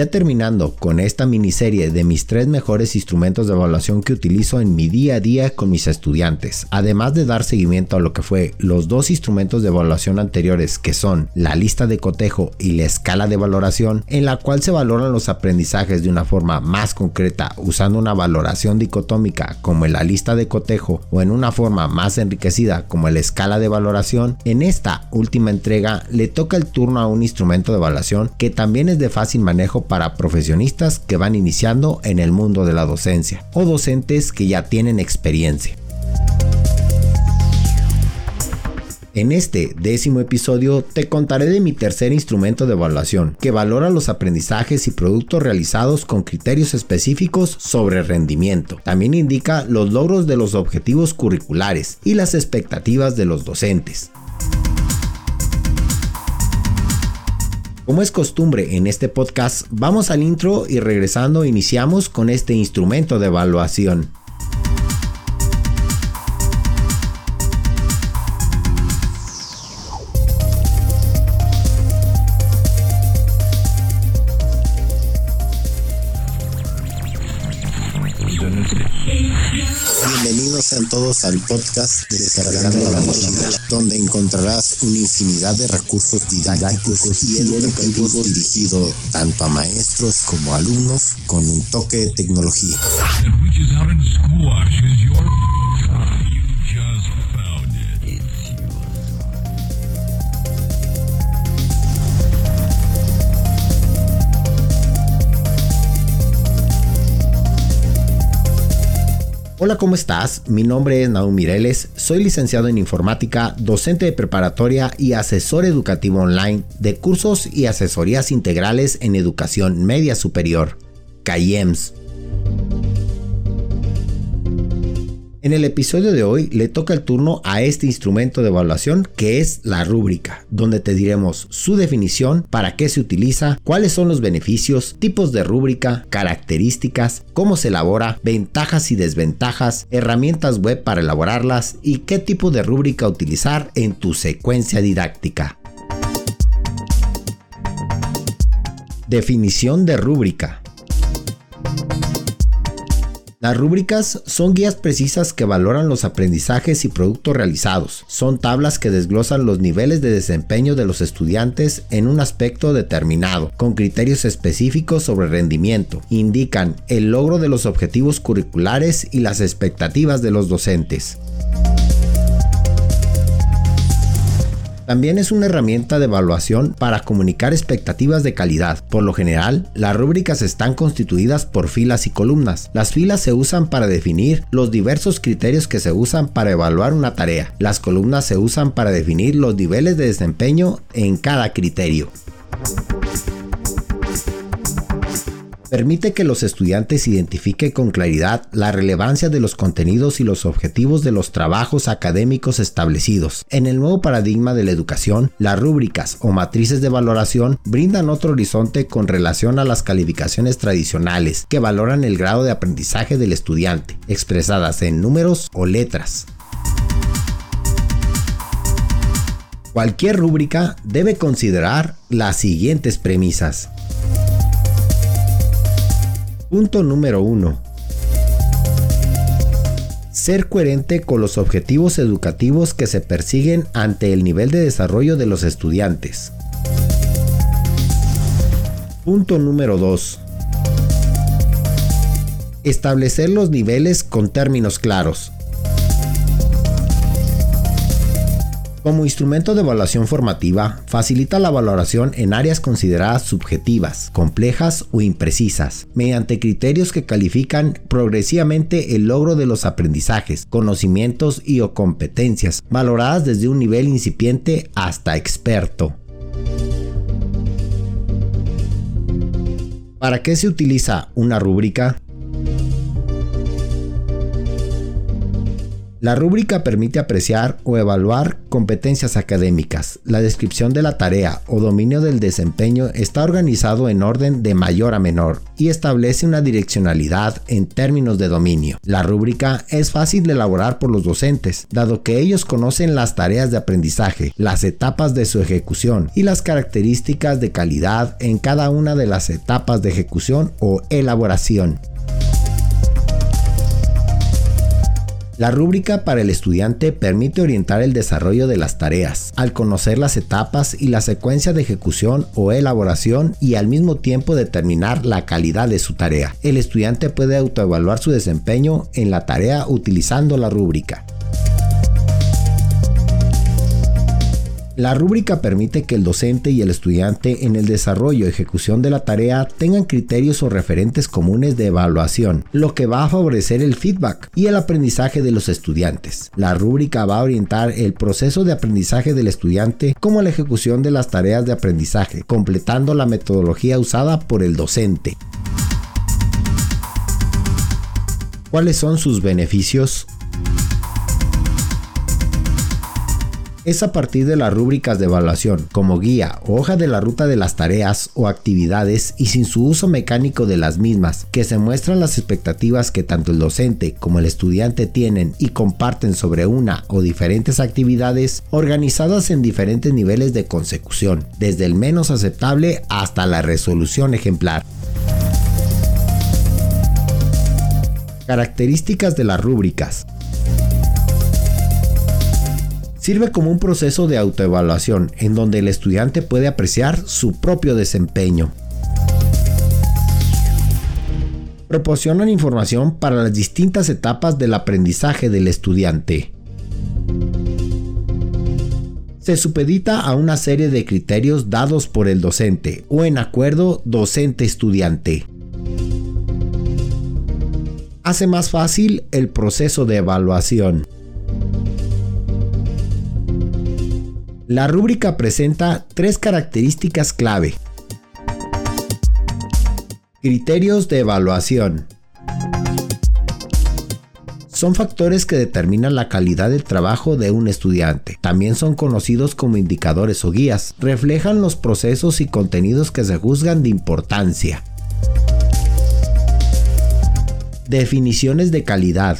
Ya terminando con esta miniserie de mis tres mejores instrumentos de evaluación que utilizo en mi día a día con mis estudiantes, además de dar seguimiento a lo que fue los dos instrumentos de evaluación anteriores que son la lista de cotejo y la escala de valoración, en la cual se valoran los aprendizajes de una forma más concreta usando una valoración dicotómica como en la lista de cotejo o en una forma más enriquecida como la escala de valoración, en esta última entrega le toca el turno a un instrumento de evaluación que también es de fácil manejo para profesionistas que van iniciando en el mundo de la docencia o docentes que ya tienen experiencia. En este décimo episodio te contaré de mi tercer instrumento de evaluación, que valora los aprendizajes y productos realizados con criterios específicos sobre rendimiento. También indica los logros de los objetivos curriculares y las expectativas de los docentes. Como es costumbre en este podcast, vamos al intro y regresando iniciamos con este instrumento de evaluación. Sean todos al podcast de Descargando la Mochila, donde encontrarás una infinidad de recursos didácticos y educativos dirigidos tanto a maestros como a alumnos con un toque de tecnología. Hola, ¿cómo estás? Mi nombre es Naum Mireles, soy licenciado en informática, docente de preparatoria y asesor educativo online de cursos y asesorías integrales en educación media superior, CAIEMS. En el episodio de hoy le toca el turno a este instrumento de evaluación que es la rúbrica, donde te diremos su definición, para qué se utiliza, cuáles son los beneficios, tipos de rúbrica, características, cómo se elabora, ventajas y desventajas, herramientas web para elaborarlas y qué tipo de rúbrica utilizar en tu secuencia didáctica. Definición de rúbrica. Las rúbricas son guías precisas que valoran los aprendizajes y productos realizados. Son tablas que desglosan los niveles de desempeño de los estudiantes en un aspecto determinado, con criterios específicos sobre rendimiento. Indican el logro de los objetivos curriculares y las expectativas de los docentes. También es una herramienta de evaluación para comunicar expectativas de calidad. Por lo general, las rúbricas están constituidas por filas y columnas. Las filas se usan para definir los diversos criterios que se usan para evaluar una tarea. Las columnas se usan para definir los niveles de desempeño en cada criterio. Permite que los estudiantes identifiquen con claridad la relevancia de los contenidos y los objetivos de los trabajos académicos establecidos. En el nuevo paradigma de la educación, las rúbricas o matrices de valoración brindan otro horizonte con relación a las calificaciones tradicionales que valoran el grado de aprendizaje del estudiante, expresadas en números o letras. Cualquier rúbrica debe considerar las siguientes premisas. Punto número 1. Ser coherente con los objetivos educativos que se persiguen ante el nivel de desarrollo de los estudiantes. Punto número 2. Establecer los niveles con términos claros. Como instrumento de evaluación formativa, facilita la valoración en áreas consideradas subjetivas, complejas o imprecisas, mediante criterios que califican progresivamente el logro de los aprendizajes, conocimientos y o competencias, valoradas desde un nivel incipiente hasta experto. ¿Para qué se utiliza una rúbrica? La rúbrica permite apreciar o evaluar competencias académicas. La descripción de la tarea o dominio del desempeño está organizado en orden de mayor a menor y establece una direccionalidad en términos de dominio. La rúbrica es fácil de elaborar por los docentes, dado que ellos conocen las tareas de aprendizaje, las etapas de su ejecución y las características de calidad en cada una de las etapas de ejecución o elaboración. La rúbrica para el estudiante permite orientar el desarrollo de las tareas, al conocer las etapas y la secuencia de ejecución o elaboración y al mismo tiempo determinar la calidad de su tarea. El estudiante puede autoevaluar su desempeño en la tarea utilizando la rúbrica. La rúbrica permite que el docente y el estudiante en el desarrollo y ejecución de la tarea tengan criterios o referentes comunes de evaluación, lo que va a favorecer el feedback y el aprendizaje de los estudiantes. La rúbrica va a orientar el proceso de aprendizaje del estudiante como la ejecución de las tareas de aprendizaje, completando la metodología usada por el docente. ¿Cuáles son sus beneficios? Es a partir de las rúbricas de evaluación como guía o hoja de la ruta de las tareas o actividades y sin su uso mecánico de las mismas, que se muestran las expectativas que tanto el docente como el estudiante tienen y comparten sobre una o diferentes actividades organizadas en diferentes niveles de consecución, desde el menos aceptable hasta la resolución ejemplar. Características de las rúbricas. Sirve como un proceso de autoevaluación en donde el estudiante puede apreciar su propio desempeño. Proporcionan información para las distintas etapas del aprendizaje del estudiante. Se supedita a una serie de criterios dados por el docente o en acuerdo docente-estudiante. Hace más fácil el proceso de evaluación. La rúbrica presenta tres características clave. Criterios de evaluación. Son factores que determinan la calidad del trabajo de un estudiante. También son conocidos como indicadores o guías. Reflejan los procesos y contenidos que se juzgan de importancia. Definiciones de calidad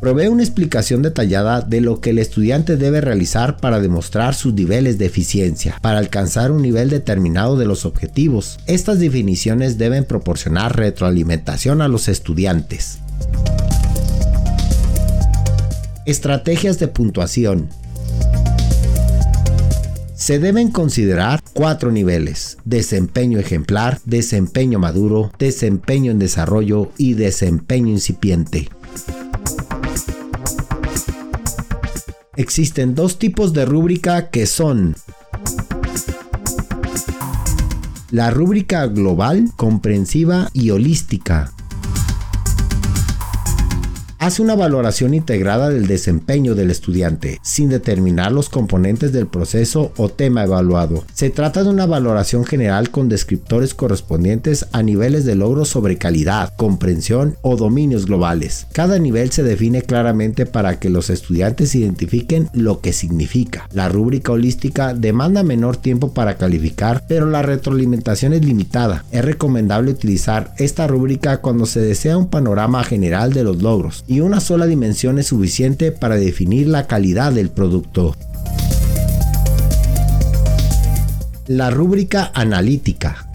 provee una explicación detallada de lo que el estudiante debe realizar para demostrar sus niveles de eficiencia, para alcanzar un nivel determinado de los objetivos. Estas definiciones deben proporcionar retroalimentación a los estudiantes. Estrategias de puntuación. Se deben considerar cuatro niveles, desempeño ejemplar, desempeño maduro, desempeño en desarrollo y desempeño incipiente. Existen dos tipos de rúbrica que son la rúbrica global, comprensiva y holística hace una valoración integrada del desempeño del estudiante, sin determinar los componentes del proceso o tema evaluado. Se trata de una valoración general con descriptores correspondientes a niveles de logro sobre calidad, comprensión o dominios globales. Cada nivel se define claramente para que los estudiantes identifiquen lo que significa. La rúbrica holística demanda menor tiempo para calificar, pero la retroalimentación es limitada. Es recomendable utilizar esta rúbrica cuando se desea un panorama general de los logros y una sola dimensión es suficiente para definir la calidad del producto. La rúbrica analítica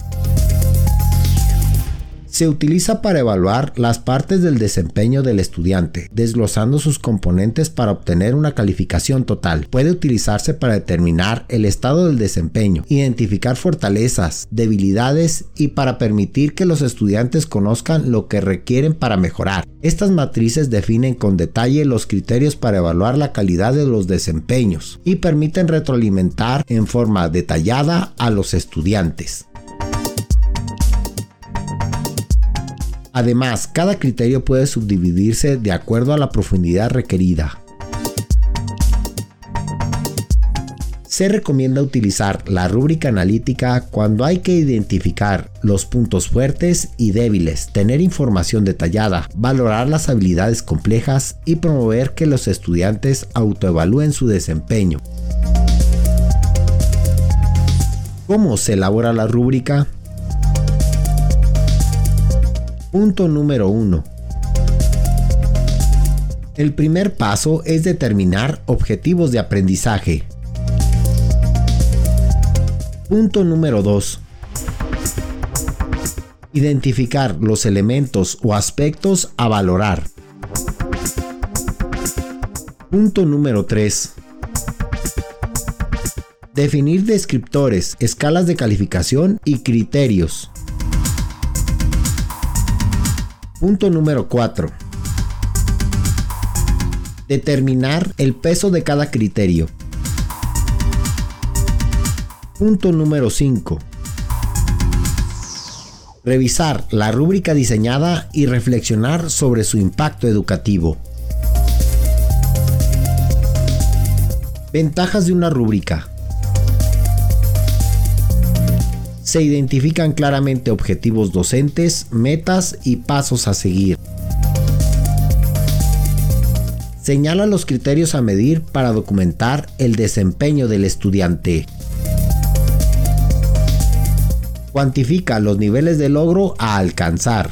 se utiliza para evaluar las partes del desempeño del estudiante, desglosando sus componentes para obtener una calificación total. Puede utilizarse para determinar el estado del desempeño, identificar fortalezas, debilidades y para permitir que los estudiantes conozcan lo que requieren para mejorar. Estas matrices definen con detalle los criterios para evaluar la calidad de los desempeños y permiten retroalimentar en forma detallada a los estudiantes. Además, cada criterio puede subdividirse de acuerdo a la profundidad requerida. Se recomienda utilizar la rúbrica analítica cuando hay que identificar los puntos fuertes y débiles, tener información detallada, valorar las habilidades complejas y promover que los estudiantes autoevalúen su desempeño. ¿Cómo se elabora la rúbrica? Punto número 1. El primer paso es determinar objetivos de aprendizaje. Punto número 2. Identificar los elementos o aspectos a valorar. Punto número 3. Definir descriptores, escalas de calificación y criterios. Punto número 4. Determinar el peso de cada criterio. Punto número 5. Revisar la rúbrica diseñada y reflexionar sobre su impacto educativo. Ventajas de una rúbrica. Se identifican claramente objetivos docentes, metas y pasos a seguir. Señala los criterios a medir para documentar el desempeño del estudiante. Cuantifica los niveles de logro a alcanzar.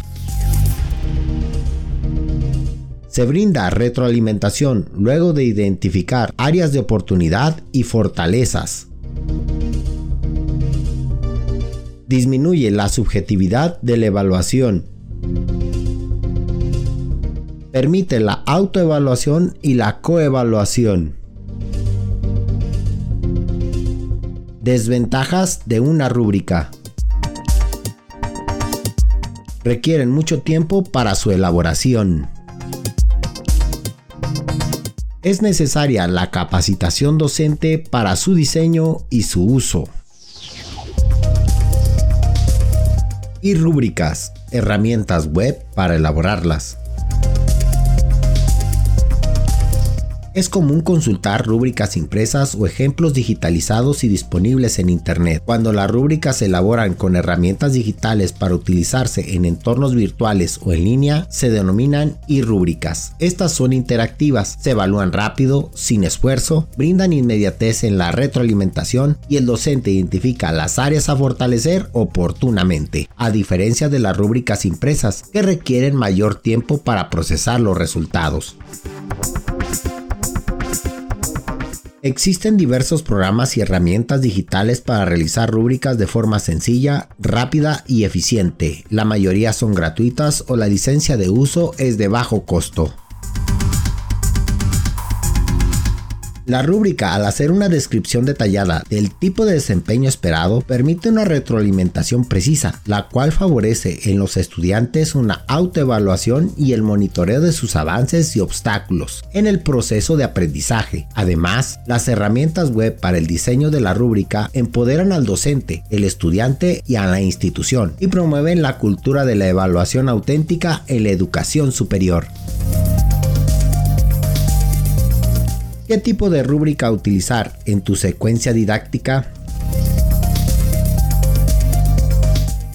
Se brinda retroalimentación luego de identificar áreas de oportunidad y fortalezas. Disminuye la subjetividad de la evaluación. Permite la autoevaluación y la coevaluación. Desventajas de una rúbrica. Requieren mucho tiempo para su elaboración. Es necesaria la capacitación docente para su diseño y su uso. Y rúbricas, herramientas web para elaborarlas. Es común consultar rúbricas impresas o ejemplos digitalizados y disponibles en Internet. Cuando las rúbricas se elaboran con herramientas digitales para utilizarse en entornos virtuales o en línea, se denominan e-rúbricas. Estas son interactivas, se evalúan rápido, sin esfuerzo, brindan inmediatez en la retroalimentación y el docente identifica las áreas a fortalecer oportunamente, a diferencia de las rúbricas impresas que requieren mayor tiempo para procesar los resultados. Existen diversos programas y herramientas digitales para realizar rúbricas de forma sencilla, rápida y eficiente. La mayoría son gratuitas o la licencia de uso es de bajo costo. La rúbrica, al hacer una descripción detallada del tipo de desempeño esperado, permite una retroalimentación precisa, la cual favorece en los estudiantes una autoevaluación y el monitoreo de sus avances y obstáculos en el proceso de aprendizaje. Además, las herramientas web para el diseño de la rúbrica empoderan al docente, el estudiante y a la institución y promueven la cultura de la evaluación auténtica en la educación superior. ¿Qué tipo de rúbrica utilizar en tu secuencia didáctica?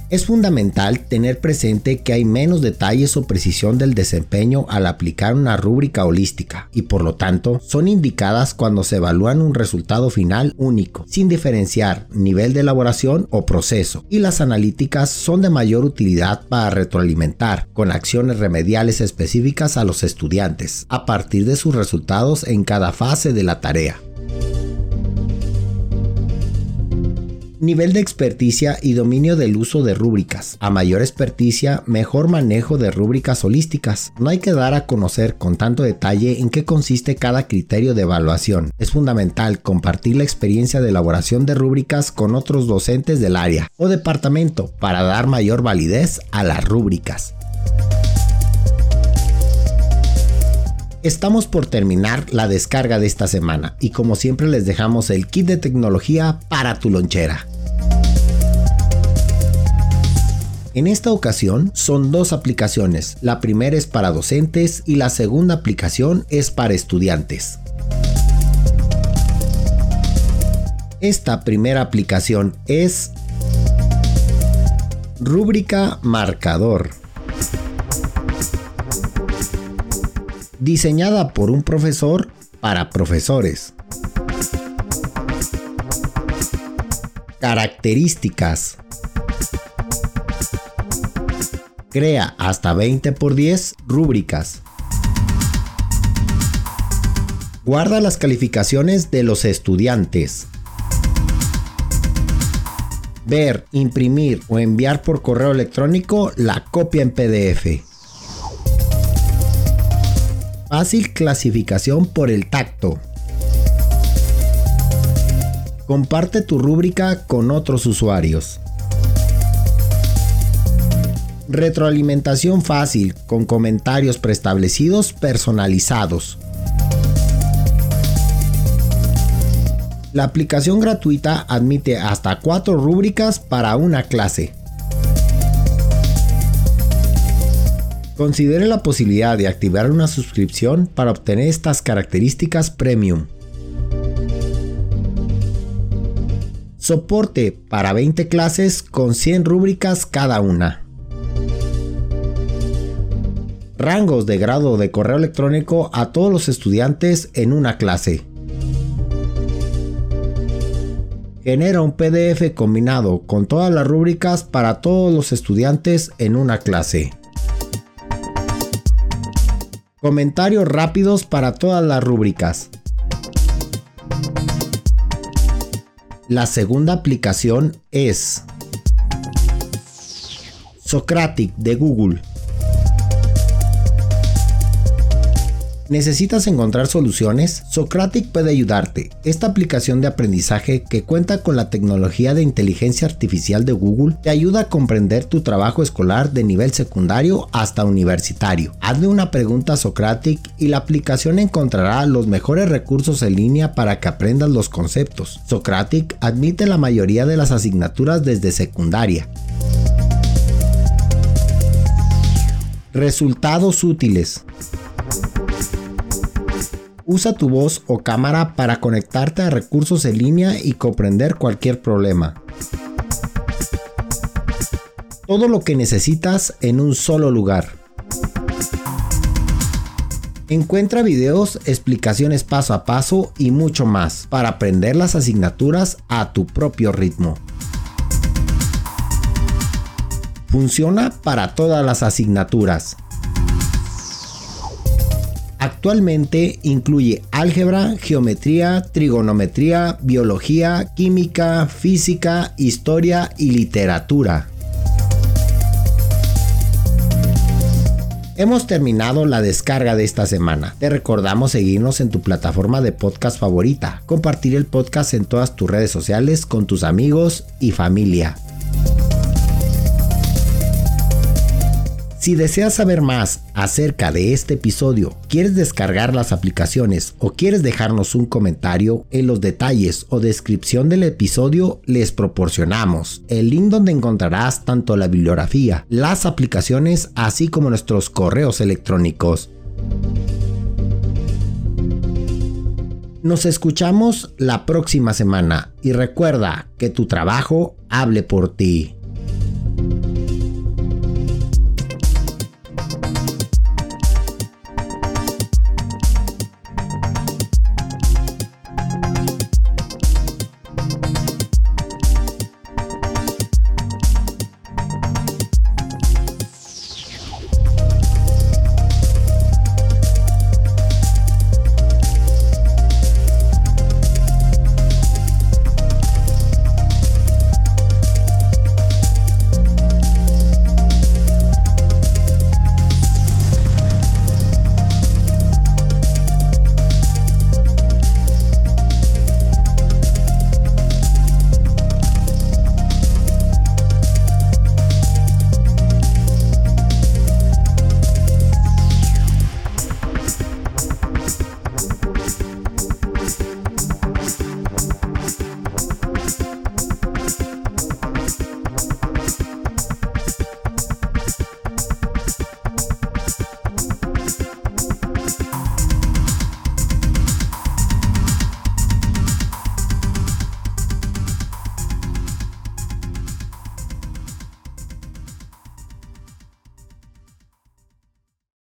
Es fundamental tener presente que hay menos detalles o precisión del desempeño al aplicar una rúbrica holística y por lo tanto son indicadas cuando se evalúan un resultado final único, sin diferenciar nivel de elaboración o proceso, y las analíticas son de mayor utilidad para retroalimentar con acciones remediales específicas a los estudiantes a partir de sus resultados en cada fase de la tarea. Nivel de experticia y dominio del uso de rúbricas. A mayor experticia, mejor manejo de rúbricas holísticas. No hay que dar a conocer con tanto detalle en qué consiste cada criterio de evaluación. Es fundamental compartir la experiencia de elaboración de rúbricas con otros docentes del área o departamento para dar mayor validez a las rúbricas. Estamos por terminar la descarga de esta semana y como siempre les dejamos el kit de tecnología para tu lonchera. En esta ocasión son dos aplicaciones, la primera es para docentes y la segunda aplicación es para estudiantes. Esta primera aplicación es Rúbrica Marcador. Diseñada por un profesor para profesores. Características. Crea hasta 20 por 10 rúbricas. Guarda las calificaciones de los estudiantes. Ver, imprimir o enviar por correo electrónico la copia en PDF. Fácil clasificación por el tacto. Comparte tu rúbrica con otros usuarios. Retroalimentación fácil con comentarios preestablecidos personalizados. La aplicación gratuita admite hasta 4 rúbricas para una clase. Considere la posibilidad de activar una suscripción para obtener estas características premium. Soporte para 20 clases con 100 rúbricas cada una. Rangos de grado de correo electrónico a todos los estudiantes en una clase. Genera un PDF combinado con todas las rúbricas para todos los estudiantes en una clase. Comentarios rápidos para todas las rúbricas. La segunda aplicación es Socratic de Google. ¿Necesitas encontrar soluciones? Socratic puede ayudarte. Esta aplicación de aprendizaje que cuenta con la tecnología de inteligencia artificial de Google te ayuda a comprender tu trabajo escolar de nivel secundario hasta universitario. Hazle una pregunta a Socratic y la aplicación encontrará los mejores recursos en línea para que aprendas los conceptos. Socratic admite la mayoría de las asignaturas desde secundaria. Resultados útiles. Usa tu voz o cámara para conectarte a recursos en línea y comprender cualquier problema. Todo lo que necesitas en un solo lugar. Encuentra videos, explicaciones paso a paso y mucho más para aprender las asignaturas a tu propio ritmo. Funciona para todas las asignaturas Actualmente incluye álgebra, geometría, trigonometría, biología, química, física, historia y literatura. Hemos terminado la descarga de esta semana. Te recordamos seguirnos en tu plataforma de podcast favorita, compartir el podcast en todas tus redes sociales con tus amigos y familia. Si deseas saber más acerca de este episodio, quieres descargar las aplicaciones o quieres dejarnos un comentario, en los detalles o descripción del episodio les proporcionamos el link donde encontrarás tanto la bibliografía, las aplicaciones, así como nuestros correos electrónicos. Nos escuchamos la próxima semana y recuerda que tu trabajo hable por ti.